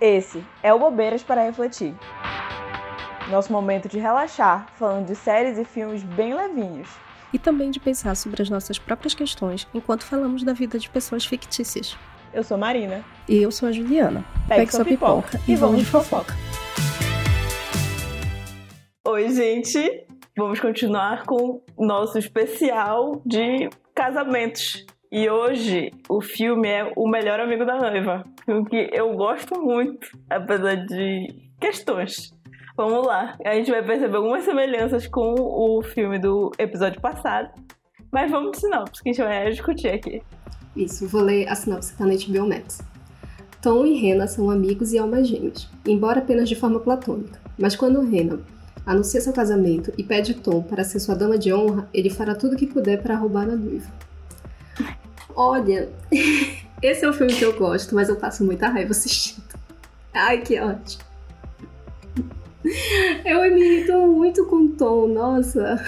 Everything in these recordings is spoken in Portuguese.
Esse é o Bobeiras para Refletir. Nosso momento de relaxar, falando de séries e filmes bem levinhos. E também de pensar sobre as nossas próprias questões enquanto falamos da vida de pessoas fictícias. Eu sou Marina. E eu sou a Juliana. Pegue, Pegue sua pipoca, pipoca e vamos de fofoca. Oi, gente. Vamos continuar com nosso especial de casamentos. E hoje o filme é O Melhor Amigo da Noiva. Filme que eu gosto muito, apesar de questões. Vamos lá. A gente vai perceber algumas semelhanças com o filme do episódio passado. Mas vamos de sinopse, que a gente vai discutir aqui. Isso, vou ler a sinopse que tá na Max. Tom e Rena são amigos e almas gêmeas, embora apenas de forma platônica. Mas quando Rena anuncia seu casamento e pede Tom para ser sua dama de honra, ele fará tudo o que puder para roubar a noiva. Olha, esse é um filme que eu gosto, mas eu passo muita raiva assistindo. Ai, que ótimo. Eu me irrito muito com o Tom, nossa.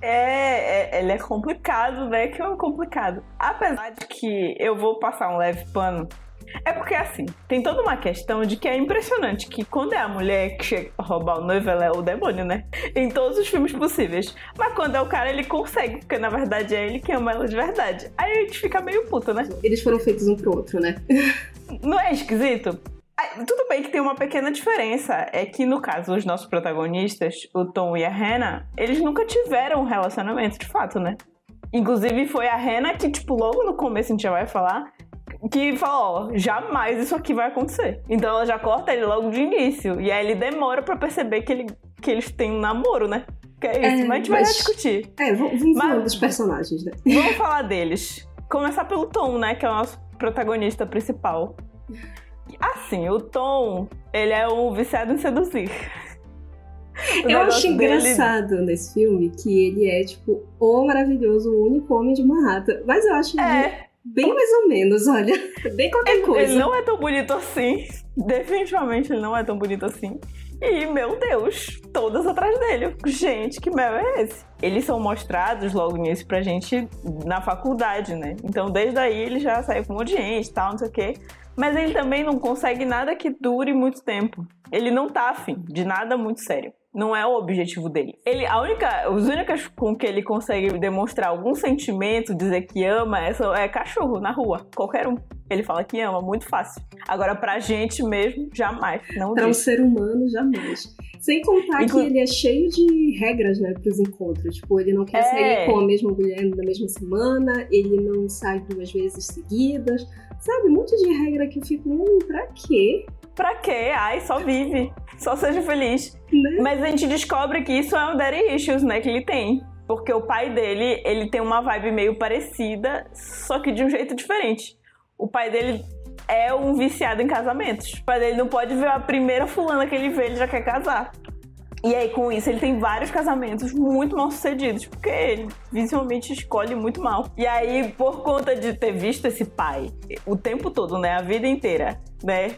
É, é, ele é complicado, né? Que é complicado. Apesar de que eu vou passar um leve pano é porque, assim, tem toda uma questão de que é impressionante que quando é a mulher que chega a roubar o noivo, ela é o demônio, né? Em todos os filmes possíveis. Mas quando é o cara, ele consegue, porque na verdade é ele que ama ela de verdade. Aí a gente fica meio puta, né? Eles foram feitos um pro outro, né? Não é esquisito? Tudo bem que tem uma pequena diferença. É que, no caso, os nossos protagonistas, o Tom e a Hannah, eles nunca tiveram um relacionamento de fato, né? Inclusive, foi a Hannah que, tipo, logo no começo a gente já vai falar, que fala, ó, jamais isso aqui vai acontecer. Então ela já corta ele logo de início. E aí ele demora para perceber que, ele, que eles têm um namoro, né? Que é isso. É, mas a gente vai discutir. É, vamos, falar dos personagens, né? Vamos falar deles. Começar pelo Tom, né? Que é o nosso protagonista principal. Assim, o Tom, ele é um viciado em seduzir. O eu acho engraçado dele... nesse filme que ele é, tipo, o maravilhoso, o único homem de Manhattan. Mas eu acho é. Bem mais ou menos, olha. Bem qualquer ele, coisa. Ele não é tão bonito assim. Definitivamente ele não é tão bonito assim. E, meu Deus, todas atrás dele. Gente, que mel é esse? Eles são mostrados logo nisso pra gente na faculdade, né? Então, desde aí ele já saiu com um monte de gente e tal, não sei o quê. Mas ele também não consegue nada que dure muito tempo. Ele não tá afim de nada muito sério não é o objetivo dele. Ele, a única, os únicas com que ele consegue demonstrar algum sentimento, dizer que ama, é, é cachorro na rua, qualquer um. Ele fala que ama, muito fácil. Agora, pra gente mesmo, jamais. Não pra um ser humano, jamais. Sem contar que ele é cheio de regras, né, pros encontros. Tipo, ele não quer é... sair com a mesma mulher na mesma semana, ele não sai duas vezes seguidas. Sabe, um monte de regra que eu fico, hum, pra quê? Pra quê? Ai, só vive. Só seja feliz. Né? Mas a gente descobre que isso é um daddy issues, né? Que ele tem. Porque o pai dele, ele tem uma vibe meio parecida, só que de um jeito diferente. O pai dele é um viciado em casamentos. O pai dele não pode ver a primeira fulana que ele vê, ele já quer casar. E aí, com isso, ele tem vários casamentos muito mal sucedidos, porque ele visivelmente escolhe muito mal. E aí, por conta de ter visto esse pai o tempo todo, né, a vida inteira, né,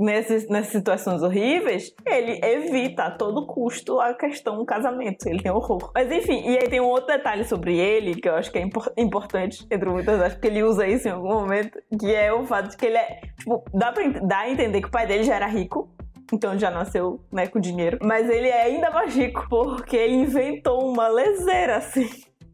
nessas, nessas situações horríveis, ele evita a todo custo a questão do casamento. Ele tem horror. Mas enfim, e aí tem um outro detalhe sobre ele que eu acho que é impor importante, entre muitas aspas, porque ele usa isso em algum momento, que é o fato de que ele é. Tipo, dá pra dar a entender que o pai dele já era rico. Então já nasceu, né, com dinheiro. Mas ele é ainda mais rico porque ele inventou uma leseira, assim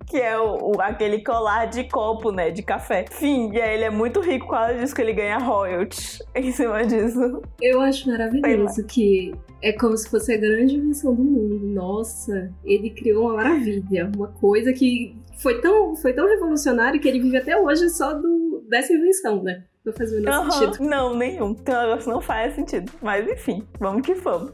que é o, o, aquele colar de copo, né, de café. Fim, e aí ele é muito rico por causa disso que ele ganha royalties em cima disso. Eu acho maravilhoso que é como se fosse a grande invenção do mundo. Nossa, ele criou uma maravilha, uma coisa que foi tão, foi tão revolucionário que ele vive até hoje só do, dessa invenção, né? Não faz o menor uhum. sentido. Não, nenhum. Então o negócio não faz sentido. Mas enfim, vamos que vamos.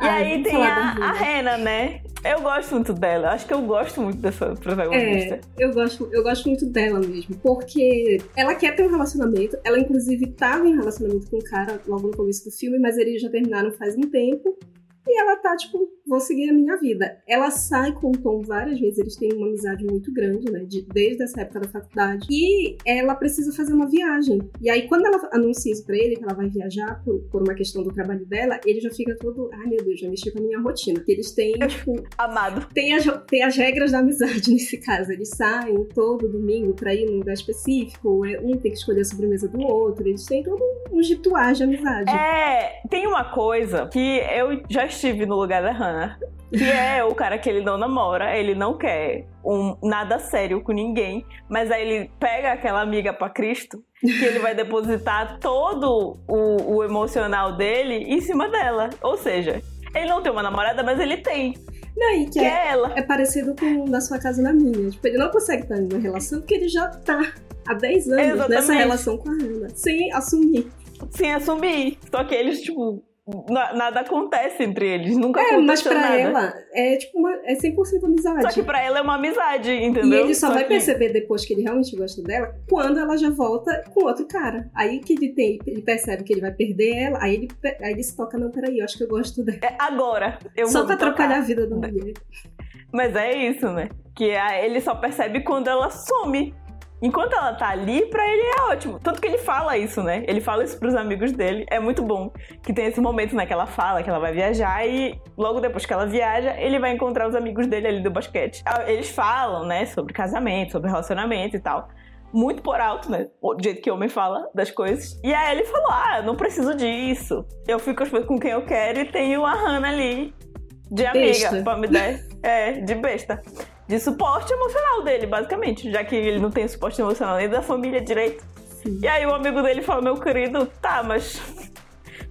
E Ai, aí tem a, a Rena, né? Eu gosto muito dela. Acho que eu gosto muito dessa protagonista. É, eu gosto, eu gosto muito dela mesmo. Porque ela quer ter um relacionamento. Ela, inclusive, tava em relacionamento com o cara logo no começo do filme, mas eles já terminaram faz um tempo. E ela tá, tipo, vou seguir a minha vida. Ela sai com o Tom várias vezes, eles têm uma amizade muito grande, né? De, desde essa época da faculdade. E ela precisa fazer uma viagem. E aí, quando ela anuncia isso pra ele, que ela vai viajar por, por uma questão do trabalho dela, ele já fica todo, ai meu Deus, já mexeu com a minha rotina. Que eles têm, tipo. Amado. Tem as, tem as regras da amizade nesse caso. Eles saem todo domingo pra ir num lugar específico, é, um tem que escolher a sobremesa do outro, eles têm todo um rituais de amizade. É, tem uma coisa que eu já estive no lugar da Hannah. Que é o cara que ele não namora, ele não quer um, nada sério com ninguém, mas aí ele pega aquela amiga para Cristo, que ele vai depositar todo o, o emocional dele em cima dela. Ou seja, ele não tem uma namorada, mas ele tem. Não, e que, Que é, é ela. é parecido com o da sua casa na minha. Tipo, ele não consegue estar em uma relação porque ele já tá há 10 anos Exatamente. nessa relação com a Hannah, sem assumir. Sem assumir. Só que eles, tipo, na- nada acontece entre eles. Nunca É, mas pra nada. ela é tipo uma, é 100% amizade. Só que pra ela é uma amizade, entendeu? E ele só, vai que- perceber depois que ele realmente gosta dela quando ela já volta com outro cara. Aí que ele tem, ele percebe que ele vai perder ela, aí ele, aí ele se toca, não, peraí, eu acho que eu gosto dela. É agora. Eu Só pra me tocar. atrapalhar a vida da mulher. Mas é isso, né? Que ele só percebe quando ela some. Enquanto ela tá ali, pra ele é ótimo. Tanto que ele fala isso, né? Ele fala isso pros amigos dele. É muito bom. Que tem esse momento, né? Que ela fala que ela vai viajar e logo depois que ela viaja, ele vai encontrar os amigos dele ali do basquete. Ah, Eles falam, né? Sobre casamento, sobre relacionamento e tal. Muito por alto, né? O jeito que homem fala das coisas. E aí ele falou: Ah, não preciso disso. Eu fico com quem eu quero e tenho a Hannah ali de amiga Besta. pra me dar. É, de besta. De suporte emocional dele, basicamente. Já que ele não tem suporte emocional nem da família direito. Sim. E aí o amigo dele fala, meu querido, tá, mas.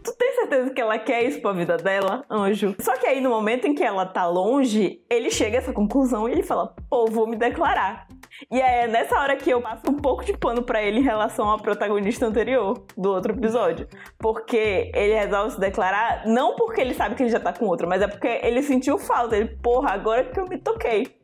Tu tem certeza que ela quer isso pra vida dela, anjo? Só que aí no momento em que ela tá longe, ele chega a essa conclusão e ele fala, pô, vou me declarar. E é nessa hora que eu passo um pouco de pano pra ele em relação ao protagonista anterior do outro episódio. Porque ele resolve se declarar, não porque ele sabe que ele já tá com outra, mas é porque ele sentiu falta. Ele, porra, agora que eu me toquei.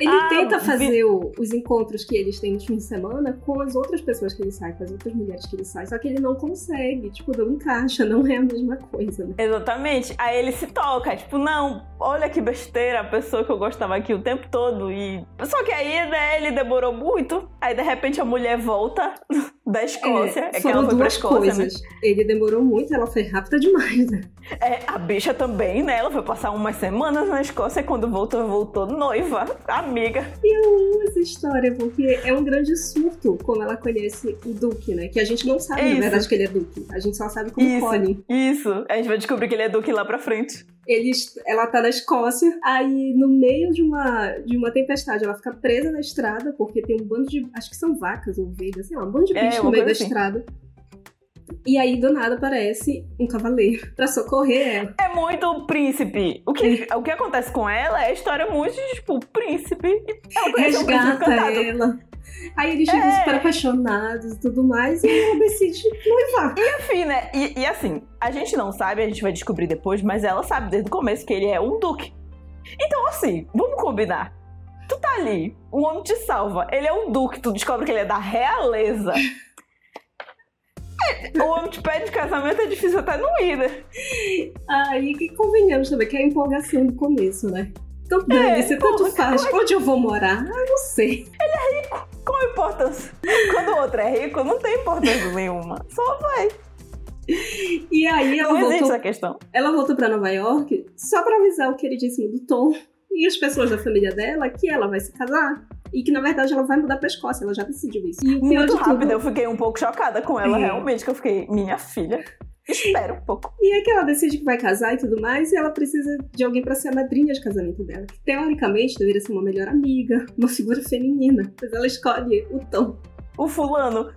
Ele Ah, tenta fazer o- os encontros que eles têm no fim de semana com as outras pessoas que ele sai, com as outras mulheres que ele sai, só que ele não consegue, tipo, não encaixa, não é a mesma coisa, né? Exatamente. Aí ele se toca, tipo, não, olha que besteira, a pessoa que eu gostava aqui o tempo todo. E. Só que aí, né, ele demorou muito. Aí de repente a mulher volta da Escócia. É, que foram ela foi pra duas Escócia, coisas. Ele demorou muito, ela foi rápida demais, né? né? É, a bicha também, né? Ela foi passar umas semanas na Escócia e quando voltou, voltou noiva, amiga. essa história, porque é um grande surto como ela conhece o Duque, né? Que a gente não sabe, É na isso. verdade, que ele é Duque. A gente só sabe como Isso. Colin. Isso. A gente vai descobrir que ele é Duque lá pra frente. Eles, ela tá na Escócia, aí no meio de uma, de uma tempestade, ela fica presa na estrada, porque tem um bando de. Acho que são vacas ou ovelhas, sei lá, um bando de É, bicho no meio da assim. estrada. E aí, do nada, aparece um cavaleiro pra socorrer ela. É muito príncipe. O que, o que acontece com ela é a história muito de, tipo, príncipe. Ela um príncipe Resgata encantado. ela. Aí eles ficam É. super apaixonados e tudo mais, e ela decide noivar. Enfim, né? E, e assim, a gente não sabe, a gente vai descobrir depois, mas ela sabe desde o começo que ele é um duque. Então, assim, vamos combinar. Tu tá ali, um homem te salva, ele é um duque, tu descobre que ele é da realeza. É, o homem te pede casamento, é difícil até não ir, né? Aí que convenhamos também, que é a empolgação do começo, né? Então, dane-se, tanto porra, faz. Onde eu vou morar? Ah, não sei. Qual a importância? Quando o outro é rico, não tem importância nenhuma. Só vai. E aí ela Não voltou, essa questão. ela voltou pra Nova York só pra avisar o queridíssimo do Tom e as pessoas da família dela que ela vai se casar. E que, na verdade, ela vai mudar pra Escócia. Ela já decidiu isso. E o Muito rápido, tudo... eu fiquei um pouco chocada com ela, É. realmente, que eu fiquei, minha filha, espera um pouco. E é que ela decide que vai casar e tudo mais, e ela precisa de alguém pra ser a madrinha de casamento dela. Que, teoricamente, deveria ser uma melhor amiga, uma figura feminina. Mas ela escolhe o Tom. O fulano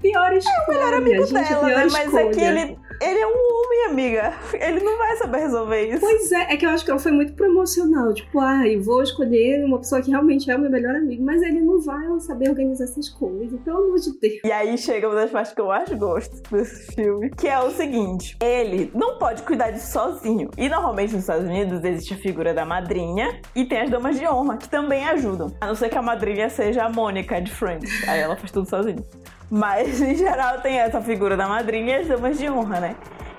Pior escolha, É melhor amigo gente, dela, né? Mas escolha. é que ele, ele é um homem, amiga. Ele não vai saber resolver isso. Pois é, é que eu acho que ela foi muito promocional. Tipo, ai, vou escolher uma pessoa que realmente é o meu melhor amigo. Mas ele não vai saber organizar essas coisas, pelo amor de Deus. E aí chega uma das partes que eu mais gosto desse filme, que é o seguinte: ele não pode cuidar disso sozinho. E normalmente nos Estados Unidos existe a figura da madrinha e tem as damas de honra, que também ajudam. A não ser que a madrinha seja a Mônica de Friends. Aí ela faz tudo sozinha. Mas em geral tem essa figura da madrinha e as damas de honra, né?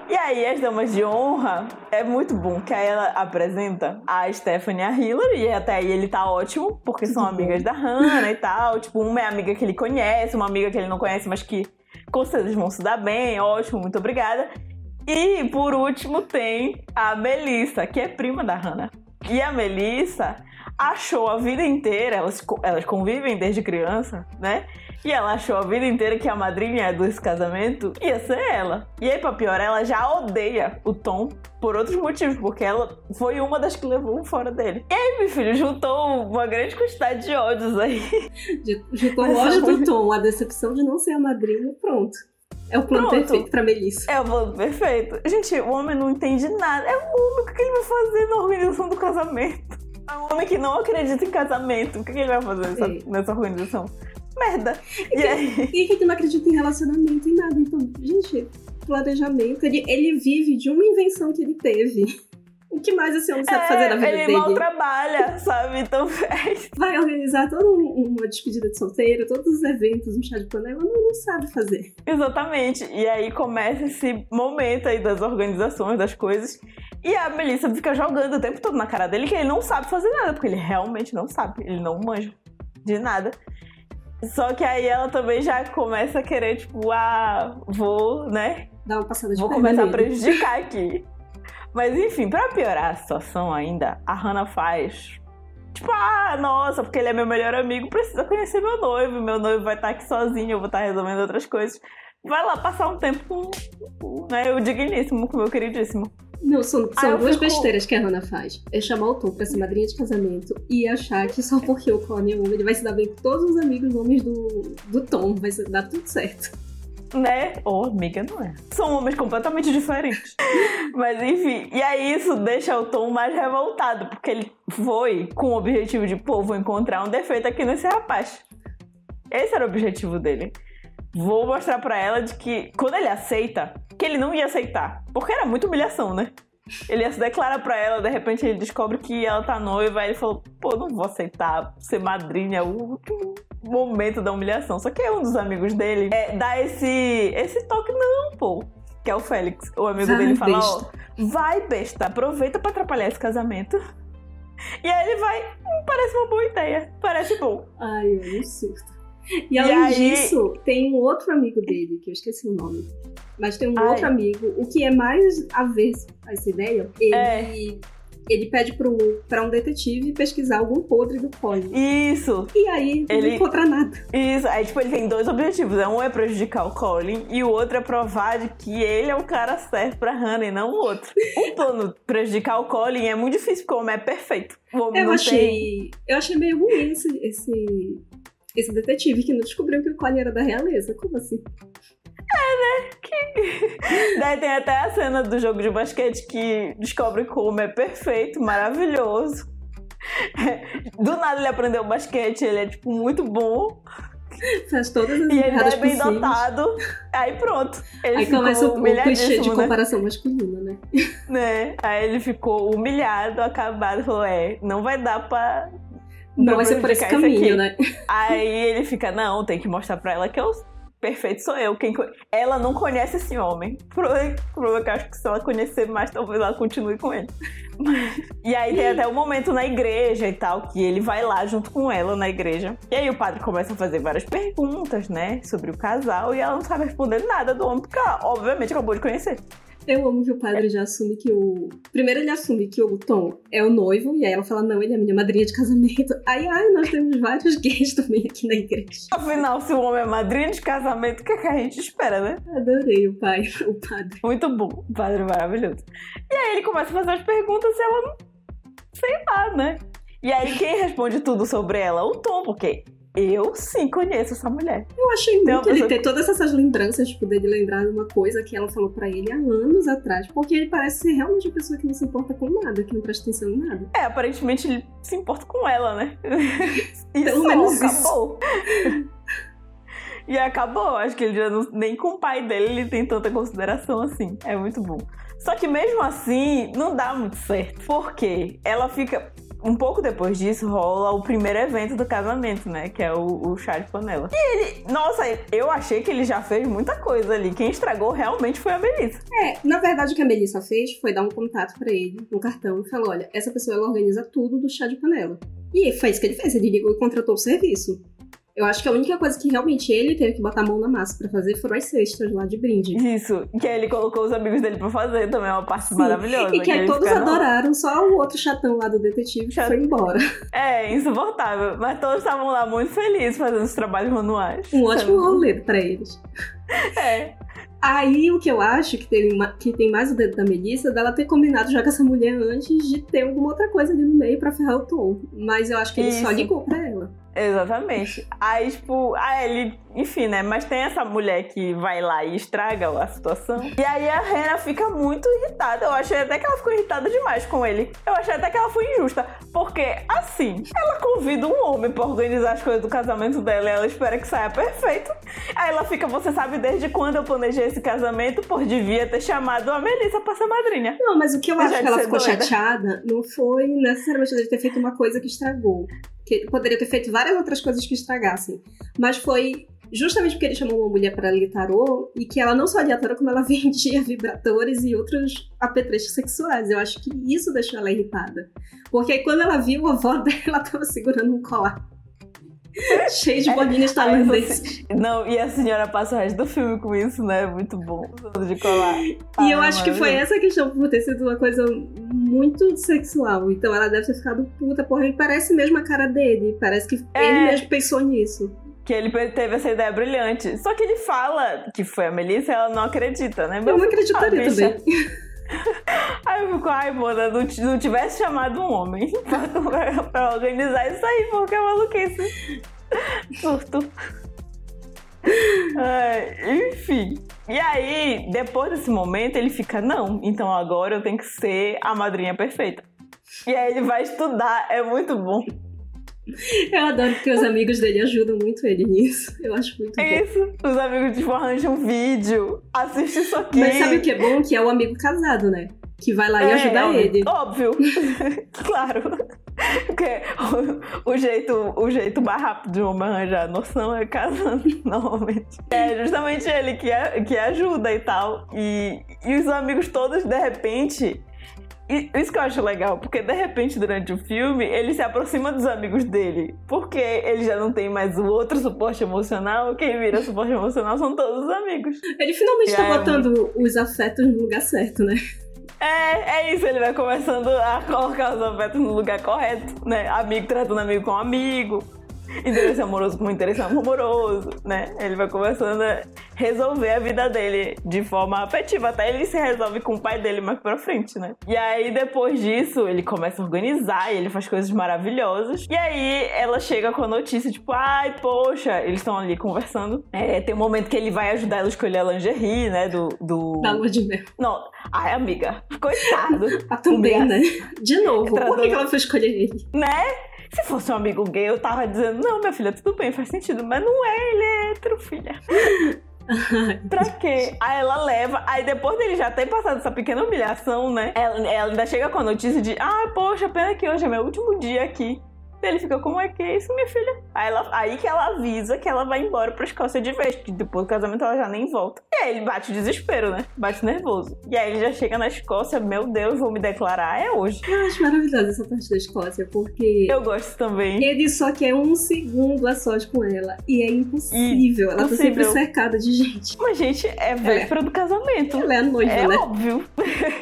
E aí, as damas de honra é muito bom, que aí ela apresenta a Stephanie e a Hillary, e até aí ele tá ótimo, porque são amigas da Hannah e tal. Tipo, uma é amiga que ele conhece, uma amiga que ele não conhece, mas que com certeza vão se dar bem, ótimo, muito obrigada. E por último tem a Melissa, que é prima da Hannah. E a Melissa achou a vida inteira, elas, elas convivem desde criança, né? E ela achou a vida inteira que a madrinha desse casamento ia ser ela. E aí, pra piorar, ela já odeia o Tom por outros motivos, porque ela foi uma das que levou um fora dele. E aí, meu filho, juntou uma grande quantidade de ódios aí. Juntou o ódio do Tom, a decepção de não ser a madrinha, pronto. É o plano Pronto. perfeito pra Melissa. É o plano perfeito. Gente, o homem não entende nada. É o homem, o que ele vai fazer na organização do casamento? É um homem que não acredita em casamento. O que ele vai fazer nessa, nessa organização? Merda. E, e aí? E que não acredita em relacionamento e nada. Então, gente, planejamento, ele, ele vive de uma invenção que ele teve. O que mais esse homem sabe é, fazer na vida ele dele? Ele mal trabalha, sabe? Então é Vai organizar toda uma despedida de solteiro, todos os eventos, um chá de panela, não, não sabe fazer. Exatamente. E aí começa esse momento aí das organizações, das coisas. E a Melissa fica jogando o tempo todo na cara dele que ele não sabe fazer nada, porque ele realmente não sabe. Ele não manja de nada. Só que aí ela também já começa a querer, tipo, ah, vou, né? Dar uma passada de Vou começar a prejudicar aqui. Mas enfim, pra piorar a situação ainda, a Hannah faz. Tipo, ah, nossa, porque ele é meu melhor amigo, precisa conhecer meu noivo. Meu noivo vai estar aqui sozinho, eu vou estar resolvendo outras coisas. Vai lá passar um tempo com né, o digníssimo, com o meu queridíssimo. Não, são, são duas fico... besteiras que a Hannah faz. É chamar o Tom pra ser madrinha de casamento e achar que só porque o Connie é homem, ele vai se dar bem com todos os amigos homens do, do Tom. Vai dar tudo certo. Né? Ou oh, amiga, não é. São homens completamente diferentes. Mas enfim, e aí isso deixa o Tom mais revoltado, porque ele foi com o objetivo de, pô, vou encontrar um defeito aqui nesse rapaz. Esse era o objetivo dele. Vou mostrar para ela de que quando ele aceita, que ele não ia aceitar. Porque era muita humilhação, né? Ele ia se declarar pra ela, de repente ele descobre que ela tá noiva, aí ele falou, pô, não vou aceitar ser madrinha, o último momento da humilhação. Só que é um dos amigos dele é, dá esse, esse toque, não, pô. Que é o Félix. O amigo vai, dele fala, ó, vai, besta, aproveita para atrapalhar esse casamento. E aí ele vai, hum, parece uma boa ideia, parece bom. Ai, eu surto. E além e aí... disso, tem um outro amigo dele, que eu esqueci o nome. Mas tem um Ai. outro amigo, o que é mais avesso a essa ideia, ele. É. Ele pede pro, pra um detetive pesquisar algum podre do Colin. Isso! E aí ele não encontra nada. Isso, aí tipo, ele tem dois objetivos. Né? Um é prejudicar o Colin e o outro é provar de que ele é o cara certo pra Hannah e não o outro. o plano prejudicar o Colin é muito difícil, porque o homem é perfeito. eu achei. Tem... Eu achei meio ruim esse, esse esse detetive que não descobriu que o Colin era da realeza. Como assim? É, né? Que... Daí tem até a cena do jogo de basquete que descobre como é perfeito, maravilhoso. Do nada ele aprendeu basquete, ele é, tipo, muito bom. Faz todas as E ele é bem possíveis. dotado. Aí pronto. Ele Aí começa o, o clichê de né? comparação masculina, né? né? Aí ele ficou humilhado, acabado, falou: é, não vai dar pra não vai ser por esse caminho, né? Aí ele fica, não, tem que mostrar pra ela que eu perfeito sou eu. Quem Ela não conhece esse homem. Por que eu acho que se ela conhecer mais, talvez ela continue com ele. e aí tem até o um momento na igreja e tal, que ele vai lá junto com ela na igreja. E aí o padre começa a fazer várias perguntas, né, sobre o casal, e ela não sabe responder nada do homem, porque ela, obviamente, acabou de conhecer. Eu amo que o padre já assume que o. Primeiro ele assume que o Tom é o noivo, e aí ela fala: não, ele é minha madrinha de casamento. Aí, ai, nós temos vários gays também aqui na igreja. Afinal, se o homem é madrinha de casamento, o que, é que a gente espera, né? Adorei o pai, o padre. Muito bom, o padre maravilhoso. E aí ele começa a fazer as perguntas e ela não. sei lá, né? E aí quem responde tudo sobre ela? O Tom, porque eu sim conheço essa mulher. Eu achei então, muito ele ter todas essas lembranças, tipo, dele lembrar de uma coisa que ela falou para ele há anos atrás, porque ele parece ser realmente uma pessoa que não se importa com nada, que não presta atenção em nada. É, aparentemente ele se importa com ela, né? Pelo menos acabou. e acabou. Acho que ele já não, nem com o pai dele ele tem tanta consideração assim. É muito bom. Só que mesmo assim, não dá muito certo. Porque ela fica um pouco depois disso, rola o primeiro evento do casamento, né? Que é o, o chá de panela. E ele, nossa, eu achei que ele já fez muita coisa ali. Quem estragou realmente foi a Melissa. É, na verdade o que a Melissa fez foi dar um contato para ele, um cartão, e falou: olha, essa pessoa ela organiza tudo do chá de panela. E foi isso que ele fez, ele ligou e contratou o serviço. Eu acho que a única coisa que realmente ele teve que botar a mão na massa para fazer foram as cestas lá de brinde. Isso, que aí ele colocou os amigos dele pra fazer também, é uma parte Sim. maravilhosa. E que, aí todos ficaram... adoraram, só o outro chatão lá do detetive Chat... foi embora. É, insuportável. Mas todos estavam lá muito felizes fazendo os trabalhos manuais. Um ótimo rolê para eles. É. Aí o que eu acho que tem, que tem mais o dedo da Melissa dela ter combinado já com essa mulher antes de ter alguma outra coisa ali no meio para ferrar o Tom. Mas eu acho que ele Isso. só ligou pra ela. Exatamente. Aí, tipo, aí ele, enfim, né? Mas tem essa mulher que vai lá e estraga a situação. E aí a Rena fica muito irritada. Eu achei até que ela ficou irritada demais com ele. Eu achei até que ela foi injusta. Porque, assim, ela convida um homem pra organizar as coisas do casamento dela e ela espera que saia perfeito. Aí ela fica, você sabe desde quando eu planejei esse casamento? Por devia ter chamado a Melissa pra ser madrinha. Não, mas o que eu acho que ela ficou doida. chateada não foi necessariamente de ter feito uma coisa que estragou que poderia ter feito várias outras coisas que estragassem. Mas foi justamente porque ele chamou uma mulher para ler tarô e que ela não só lia tarô, como ela vendia vibradores e outros apetrechos sexuais. Eu acho que isso deixou ela irritada. Porque aí quando ela viu a avó dela tava segurando um colar. Cheio de bolinhas tailandesas. Não, e a senhora passa o resto do filme com isso, né? Muito bom. De colar. E eu acho que foi essa questão por ter sido uma coisa muito sexual. Então ela deve ter ficado puta, porra. E parece mesmo a cara dele. Parece que é... ele mesmo pensou nisso que ele teve essa ideia brilhante. Só que ele fala que foi a Melissa e ela não acredita, né? eu não acreditaria ah, também. Aí eu fico, ai, mona, não, não tivesse chamado um homem pra, pra organizar isso aí, porque é maluquice. Surto. enfim. E aí, depois desse momento, ele fica, não, então agora eu tenho que ser a madrinha perfeita. E aí ele vai estudar, é muito bom. Eu adoro porque os amigos dele ajudam muito ele nisso. Eu acho muito é bom. Isso, os amigos tipo, arranjam um vídeo, assiste isso aqui. Mas sabe o que é bom? Que é o amigo casado, né? Que vai lá é, e ajuda é, ele. Óbvio. claro. Porque o, o, jeito, o jeito mais rápido de uma arranjar a noção é casando, normalmente. É justamente ele que, que ajuda e tal. E, e os amigos todos, de repente, isso que eu acho legal, porque de repente durante o filme ele se aproxima dos amigos dele. Porque ele já não tem mais o outro suporte emocional, quem vira suporte emocional são todos os amigos. Ele finalmente e tá botando os afetos no lugar certo, né? É, é isso, ele vai começando a colocar os afetos no lugar correto, né? Amigo tratando amigo com amigo, interesse amoroso com interesse amoroso, né? Ele vai começando a resolver a vida dele de forma afetiva. Até ele se resolve com o pai dele mais pra frente, né? E aí, depois disso, ele começa a organizar e ele faz coisas maravilhosas. E aí, ela chega com a notícia, tipo, ai, poxa, eles estão ali conversando. É, tem um momento que ele vai ajudar ela a escolher a lingerie, né? Do. do... Da lua de mel. Não, ai, amiga, coitado. ah, também, né? De novo, por que ela foi escolher ele? Né? Se fosse um amigo gay, eu tava dizendo, não, minha filha, tudo bem, faz sentido. Mas não é, ele é hétero, filha. pra quê? Aí ela leva, aí depois dele já ter passado essa pequena humilhação, né? Ela, ela ainda chega com a notícia de, ah, poxa, pena que hoje é meu último dia aqui. Ele fica, como é que é isso, minha filha? Aí, ela, aí que ela avisa que ela vai embora pra Escócia de vez, que depois do casamento ela já nem volta. E aí ele bate desespero, né? Bate nervoso. E aí ele já chega na Escócia, meu Deus, vou me declarar, é hoje. Eu acho maravilhosa essa parte da Escócia, porque. Eu gosto também. Ele só quer um segundo a sós com ela. E é impossível. E ela possível. tá sempre cercada de gente. Mas, gente, é véspera é. do casamento. Ela é a noiva, é né? É óbvio.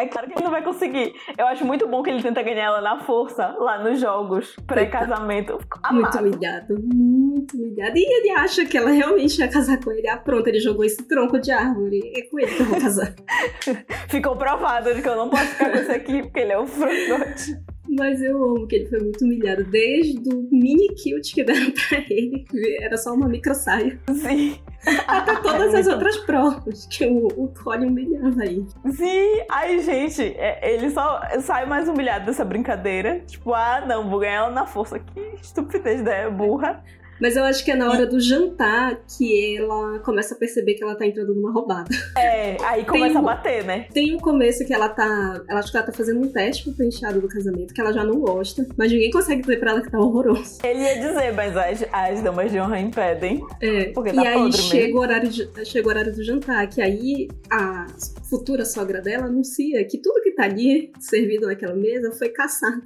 É claro que ele não vai conseguir. Eu acho muito bom que ele tenta ganhar ela na força, lá nos jogos, pré-casamento. Muito humilhado, muito humilhado. E ele acha que ela realmente ia casar com ele. Ah, pronto, ele jogou esse tronco de árvore. É com ele que eu vou casar. Ficou provado de que eu não posso ficar com esse aqui, porque ele é o frangote. Mas eu amo que ele foi muito humilhado. Desde o mini kilt que deram pra ele, que era só uma micro saia. Sim. Até todas as outras provas que o, o Colin humilhava aí. Sim, ai, gente, é, ele só sai mais humilhado dessa brincadeira. Tipo, ah, não, vou ganhar ela na força. Que estupidez, né? Burra. Mas eu acho que é na hora do jantar que ela começa a perceber que ela tá entrando numa roubada. É, aí começa um- a bater, né? Tem um começo que ela tá. Ela acho que ela tá fazendo um teste pro penteado do casamento, que ela já não gosta, mas ninguém consegue dizer pra ela que tá horroroso. Ele ia dizer, mas as, as damas de honra impedem. É, Porque e tá aí podre chega mesmo. o, horário de- chega o horário do jantar, que aí a futura sogra dela anuncia que tudo que tá ali servido naquela mesa foi caçado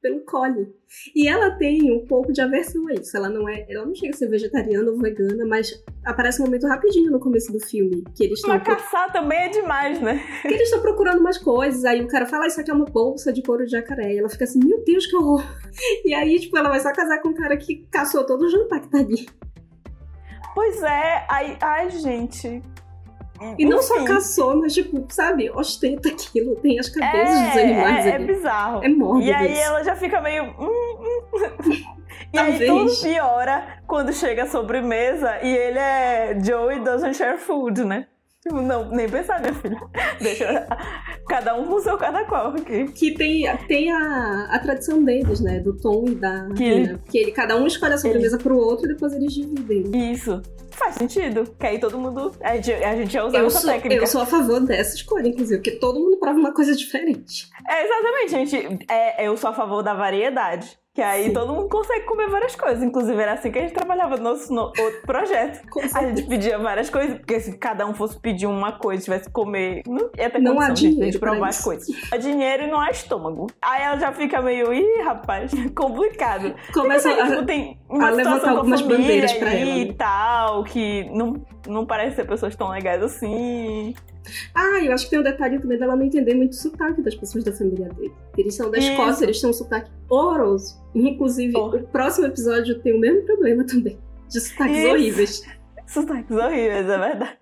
pelo Colin. E ela tem um pouco de aversão a isso. Ela não é, ela não chega a ser vegetariana ou vegana, mas aparece um momento rapidinho no começo do filme que eles estão Mas caçar também é demais, né? que eles estão procurando umas coisas, aí o cara fala, ah, isso aqui é uma bolsa de couro de jacaré. E ela fica assim, meu Deus, que horror. E aí, tipo, ela vai só casar com um cara que caçou todo o jantar que tá ali. Pois é, ai, ai gente. E não só caçou, mas, tipo, sabe, ostenta aquilo, tem as cabeças dos animais é, é ali. bizarro. É mórbido E aí isso. ela já fica meio. hum, hum. e aí Talvez. tudo piora quando chega a sobremesa e ele é Joey doesn't share food, né? Não, nem pensar, minha filha. Deixa cada um com o seu cada qual aqui. Que tem, tem a, a tradição deles, né? Do Tom e da Que Rina. Que ele, cada um escolhe a sobremesa pro outro e depois eles dividem. Isso. Faz sentido. Que aí todo mundo. A gente, a gente ia usar Eu essa sou, técnica. eu sou a favor dessa escolha, inclusive, porque todo mundo prova uma coisa diferente. É, exatamente, gente. É, eu sou a favor da variedade. Que aí Sim. todo mundo consegue comer várias coisas. Inclusive, era assim que a gente trabalhava no nosso no outro projeto. A gente pedia várias coisas, porque se cada um fosse pedir uma coisa, tivesse que comer, não ia ter Não há condição gente, dinheiro de provar as coisas. Há dinheiro e não há estômago. Aí ela já fica meio, ih, rapaz, complicado. Começa a, tipo, tem uma a levantar algumas bandeiras pra ela, né? e tal, que não, não parece ser pessoas tão legais assim. Ah, eu acho que tem um detalhe também dela não entender muito o sotaque das pessoas da família dele. Eles são da Isso. Escócia, eles têm um sotaque horroroso. Inclusive, Oh. o próximo episódio tem o mesmo problema também. De sotaques Isso. horríveis. Sotaques horríveis, é verdade.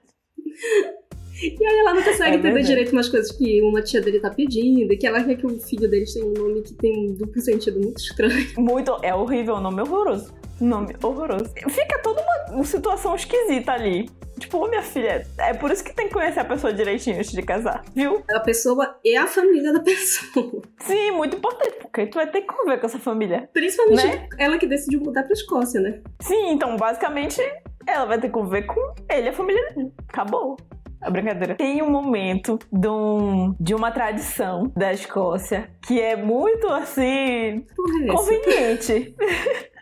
E aí ela não consegue É entender verdade. direito umas coisas que uma tia dele tá pedindo, e que ela quer que o filho deles tenha um nome que tem um duplo sentido muito estranho. Muito. É horrível, o nome horroroso. Nome horroroso. Fica toda uma, situação esquisita ali. Tipo, ô minha filha, é por isso que tem que conhecer a pessoa direitinho antes de casar, viu? A pessoa é a família da pessoa. Sim, muito importante, porque tu vai ter que conviver com essa família. Principalmente Né? ela que decidiu mudar pra Escócia, né? Sim, então basicamente ela vai ter que conviver com ele e a família dele. Acabou. A brincadeira. Tem um momento de, um- de uma tradição da Escócia que é muito assim. Porra, é conveniente.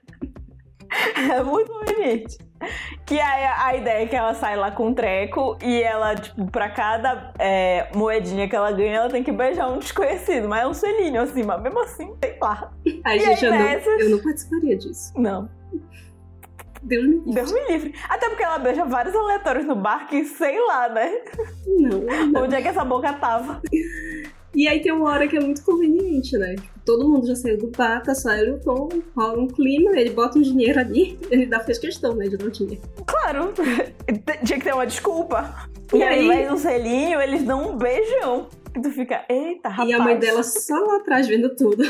é muito conveniente. Que a, a ideia é que ela sai lá com um treco e ela, tipo, pra cada é, moedinha que ela ganha, ela tem que beijar um desconhecido. Mas é um selinho assim, mas mesmo assim, sei lá. Ai, E gente, aí eu, nessas- não, eu não participaria disso. Não. Deus me livre. Deus me livre. Até porque ela beija vários aleatórios no bar que sei lá, né? Não, não. Onde é que essa boca tava. E aí tem uma hora que é muito conveniente, né? Todo mundo já saiu do ele e o Tom, rola um clima, ele bota um dinheiro ali, ele dá fez questão, né, de dar o dinheiro. Claro. Tinha que ter uma desculpa. E E, aí, ao invés do selinho, eles dão um beijão. E tu fica, eita, rapaz. E a mãe dela só lá atrás vendo tudo.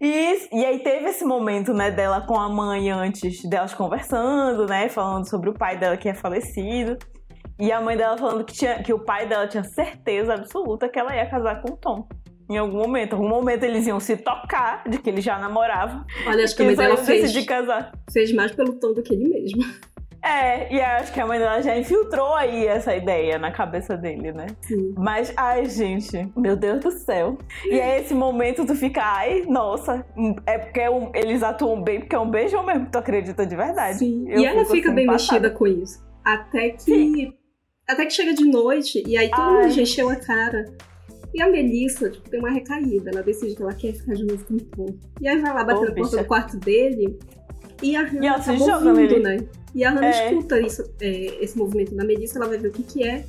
Isso. E aí teve esse momento, né, dela com a mãe antes delas conversando, né, falando sobre o pai dela que é falecido. E a mãe dela falando que, tinha, que o pai dela tinha certeza absoluta que ela ia casar com o Tom. Em algum momento. Em algum momento eles iam se tocar de que eles já namoravam. Olha, acho que a mãe dela fez, decidir casar. fez mais pelo Tom do que ele mesmo. É, e acho que a mãe dela já infiltrou aí essa ideia na cabeça dele, né? Sim. Mas, ai, gente, meu Deus do céu. E aí, esse momento tu fica, ai, nossa, é porque é um- eles atuam bem, porque é um beijão mesmo, tu acredita de verdade. Sim. Eu e ela fica assim, bem passada. mexida com isso. Até que. Até que chega de noite e aí todo Ai. mundo já encheu a cara. E a Melissa, tipo, tem uma recaída. Ela decide que ela quer ficar de novo com o Tom. E aí vai lá bater Ô, na porta do quarto dele. E a E Hannah ela se acaba joga ouvindo, né? E a Hannah É. escuta isso, é, esse movimento da Melissa, ela vai ver o que que é.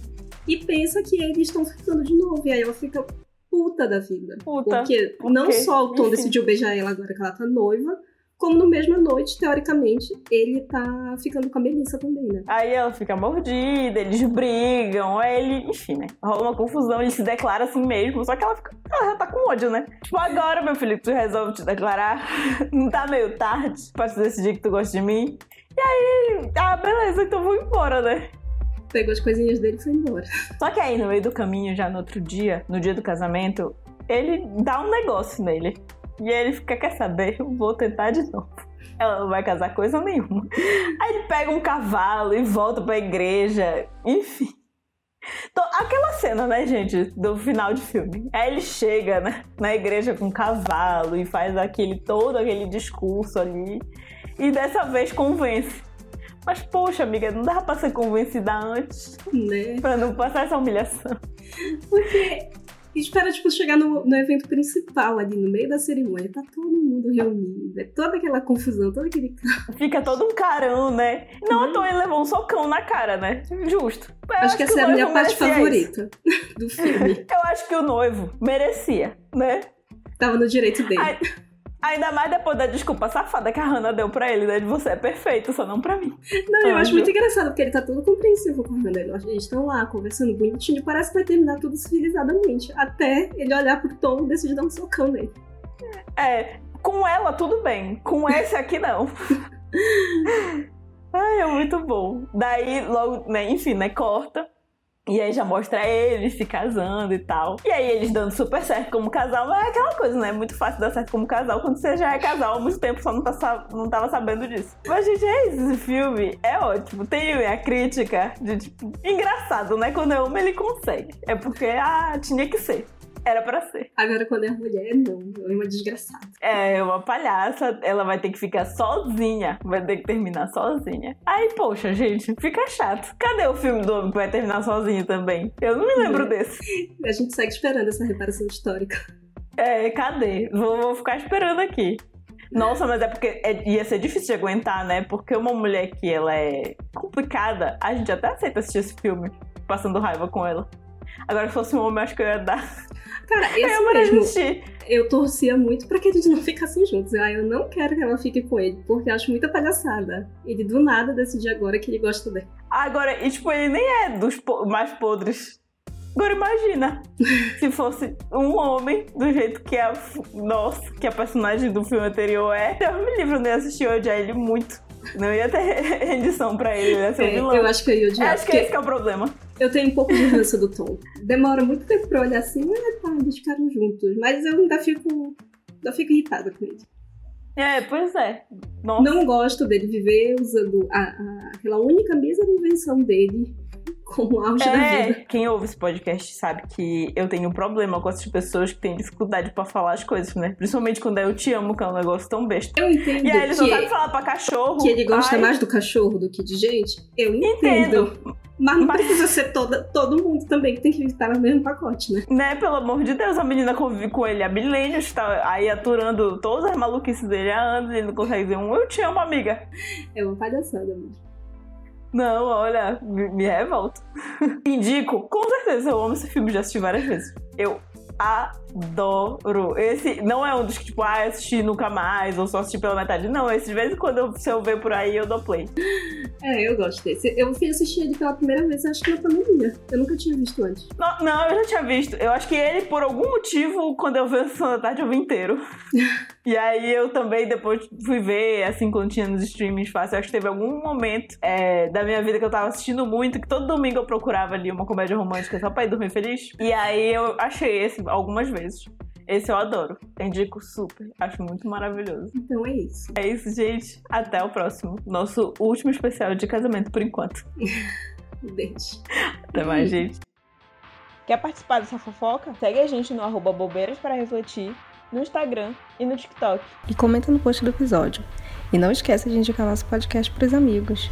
E pensa que eles estão ficando de novo. E aí ela fica puta da vida. Puta. Porque Por não só o Tom Enfim. decidiu beijar ela agora que ela tá noiva, como no mesma noite, teoricamente, ele tá ficando com a Melissa também, né? Aí ela fica mordida, eles brigam, aí ele, enfim, né? Rola uma confusão, ele se declara assim mesmo, só que ela fica. Ela já tá com ódio, né? Tipo, agora, meu filho, tu resolve te declarar. Não tá meio tarde pra tu decidir que tu gosta de mim. E aí ele, ah, beleza, então vou embora, né? Pegou as coisinhas dele e foi embora. Só que aí, no meio do caminho, já no outro dia, no dia do casamento, ele dá um negócio nele. E aí ele fica, quer saber? Eu vou tentar de novo. Ela não vai casar coisa nenhuma. Aí ele pega um cavalo e volta pra igreja. Enfim. Então, aquela cena, né, gente, do final de filme. Aí ele chega né, na igreja com um cavalo e faz aquele todo aquele discurso ali. E dessa vez convence. Mas, poxa, amiga, não dava pra ser convencida antes. Né? Pra não passar essa humilhação. Porque espera, tipo, chegar no, no evento principal ali, no meio da cerimônia, tá todo mundo reunido, é toda aquela confusão, todo aquele Fica todo um carão, né? Não à toa ele levou um socão na cara, né? Justo. Eu acho, acho que essa é a minha parte favorita isso. do filme. Eu acho que o noivo merecia, né? Tava no direito dele. Ainda mais depois da desculpa safada que a Hannah deu pra ele, né? De você é perfeito, só não pra mim. Não, eu acho muito engraçado, porque ele tá todo compreensivo com a Hannah. Eles estão lá conversando bonitinho, parece que vai terminar tudo civilizadamente. Até ele olhar pro Tom e decidir dar um socão nele. É, com ela tudo bem, com esse aqui não. Ai, é muito bom. Daí, logo, né, enfim, né, corta. E aí já mostra eles se casando e tal. E aí eles dando super certo como casal. Mas é aquela coisa, né? É muito fácil dar certo como casal quando você já é casal há muito tempo, só não, tá, não tava sabendo disso. Mas, gente, é isso. Esse filme é ótimo. Tem a crítica de, tipo, engraçado, né? Quando é homem, ele consegue. É porque, ah, tinha que ser. Era pra ser. Agora, quando é mulher, não. É uma desgraçada. É, uma palhaça. Ela vai ter que ficar sozinha. Vai ter que terminar sozinha. Aí, poxa, gente, fica chato. Cadê o filme do homem que vai terminar sozinho também? Eu não me lembro é. desse. A gente segue esperando essa reparação histórica. É, cadê? Vou, vou ficar esperando aqui. Nossa, mas é porque é, ia ser difícil de aguentar, né? Porque uma mulher que ela é complicada, a gente até aceita assistir esse filme, passando raiva com ela. Agora, se fosse um homem, acho que eu ia dar. Cara, esse eu mesmo, eu torcia muito pra que eles não ficassem juntos. Ah, eu não quero que ela fique com ele, porque eu acho muita palhaçada. Ele do nada decidir agora que ele gosta dele. Agora, e, tipo, ele nem é dos po mais podres. Agora imagina se fosse um homem do jeito que a nossa, que a personagem do filme anterior é. Eu me livro, nem assistir hoje a ele muito. Não ia ter rendição pra ele, ia ser um é, vilão. Eu acho que eu ia odiar. Acho que esse que é o problema. Eu tenho um pouco de ranço do Tom. Demora muito tempo pra olhar assim, ah, tá, eles ficaram juntos. Mas eu ainda fico. Ainda fico irritada com ele. É, pois é. Nossa. Não gosto dele viver usando a, a, aquela única mísera invenção dele como auge é, da vida. Quem ouve esse podcast sabe que eu tenho um problema com essas pessoas que têm dificuldade para falar as coisas, né? Principalmente quando é eu te amo, que é um negócio tão besta. Eu entendo. E aí eles não sabem falar pra cachorro. Que ele gosta Ai. mais do cachorro do que de gente. Eu entendo. entendo. Mas não Mas... precisa ser toda, todo mundo também que tem que estar no mesmo pacote, né? Né, pelo amor de Deus, a menina convive com ele há milênios, tá aí aturando todas as maluquices dele há anos, ele não consegue dizer um eu te amo, amiga. É uma palhaçada mesmo. Não, olha, me, revolto. Indico, com certeza, eu amo esse filme, já assisti várias vezes. Eu adoro. Esse não é um dos que, tipo, ah, assisti nunca mais, ou só assisti pela metade. Não, esse de vez em quando, eu, se eu ver por aí, eu dou play. É, eu gosto desse. Eu fui assistir ele pela primeira vez, acho que na pandemia. Eu nunca tinha visto antes. Não, não, eu já tinha visto. Eu acho que ele, por algum motivo, quando eu vi a Sessão da Tarde, eu vi inteiro. e aí eu também depois fui ver, assim, quando tinha nos streamings fácil. Acho que teve algum momento é, da minha vida que eu tava assistindo muito, que todo domingo eu procurava ali uma comédia romântica só pra ir dormir feliz. E aí eu achei esse algumas vezes. Esse eu adoro. Indico super. Acho muito maravilhoso. Então é isso. É isso, gente. Até o próximo. Nosso último especial de casamento por enquanto. Beijo. Até mais, gente. Quer participar dessa fofoca? Segue a gente no arroba bobeiras para refletir, no Instagram e no TikTok. E comenta no post do episódio. E não esqueça de indicar nosso podcast para os amigos.